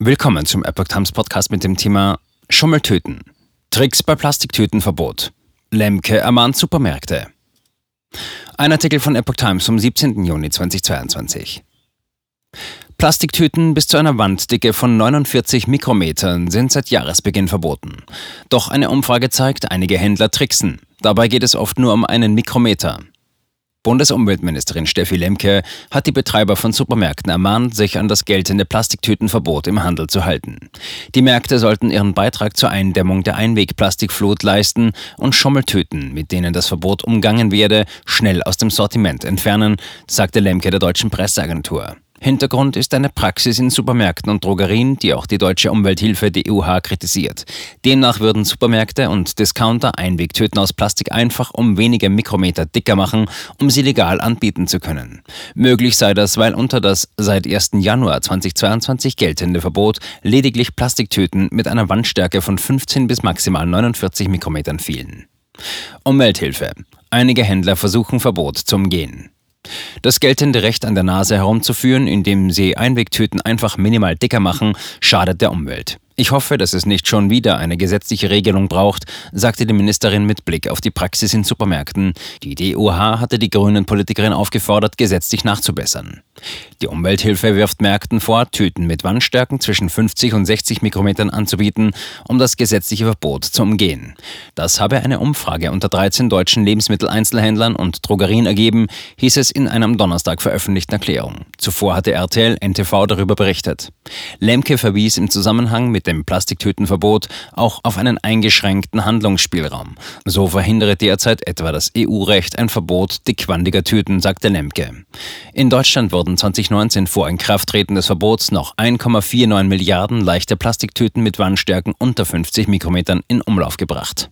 Willkommen zum Epoch Times Podcast mit dem Thema Schummeltöten. Tricks bei Plastiktütenverbot. Lemke ermahnt Supermärkte. Ein Artikel von Epoch Times vom 17. Juni 2022. Plastiktüten bis zu einer Wanddicke von 49 Mikrometern sind seit Jahresbeginn verboten. Doch eine Umfrage zeigt, einige Händler tricksen. Dabei geht es oft nur um einen Mikrometer. Bundesumweltministerin Steffi Lemke hat die Betreiber von Supermärkten ermahnt, sich an das geltende Plastiktütenverbot im Handel zu halten. Die Märkte sollten ihren Beitrag zur Eindämmung der Einwegplastikflut leisten und Schummeltüten, mit denen das Verbot umgangen werde, schnell aus dem Sortiment entfernen, sagte Lemke der deutschen Presseagentur. Hintergrund ist eine Praxis in Supermärkten und Drogerien, die auch die deutsche Umwelthilfe DUH kritisiert. Demnach würden Supermärkte und Discounter Einwegtüten aus Plastik einfach um wenige Mikrometer dicker machen, um sie legal anbieten zu können. Möglich sei das, weil unter das seit 1. Januar 2022 geltende Verbot lediglich Plastiktüten mit einer Wandstärke von 15 bis maximal 49 Mikrometern fielen. Umwelthilfe. Einige Händler versuchen Verbot zu umgehen. Das geltende Recht an der Nase herumzuführen, indem sie Einwegtüten einfach minimal dicker machen, schadet der Umwelt. Ich hoffe, dass es nicht schon wieder eine gesetzliche Regelung braucht, sagte die Ministerin mit Blick auf die Praxis in Supermärkten. Die DUH hatte die grünen Politikerin aufgefordert, gesetzlich nachzubessern. Die Umwelthilfe wirft Märkten vor, Tüten mit Wandstärken zwischen 50 und 60 Mikrometern anzubieten, um das gesetzliche Verbot zu umgehen. Das habe eine Umfrage unter 13 deutschen Lebensmitteleinzelhändlern und Drogerien ergeben, hieß es in einer am Donnerstag veröffentlichten Erklärung. Zuvor hatte RTL NTV darüber berichtet. Lemke verwies im Zusammenhang mit dem Plastiktütenverbot auch auf einen eingeschränkten Handlungsspielraum. So verhindere derzeit etwa das EU-Recht ein Verbot dickwandiger Tüten, sagte Lemke. In Deutschland wurden 2019 vor Inkrafttreten des Verbots noch 1,49 Milliarden leichte Plastiktüten mit Wandstärken unter 50 Mikrometern in Umlauf gebracht.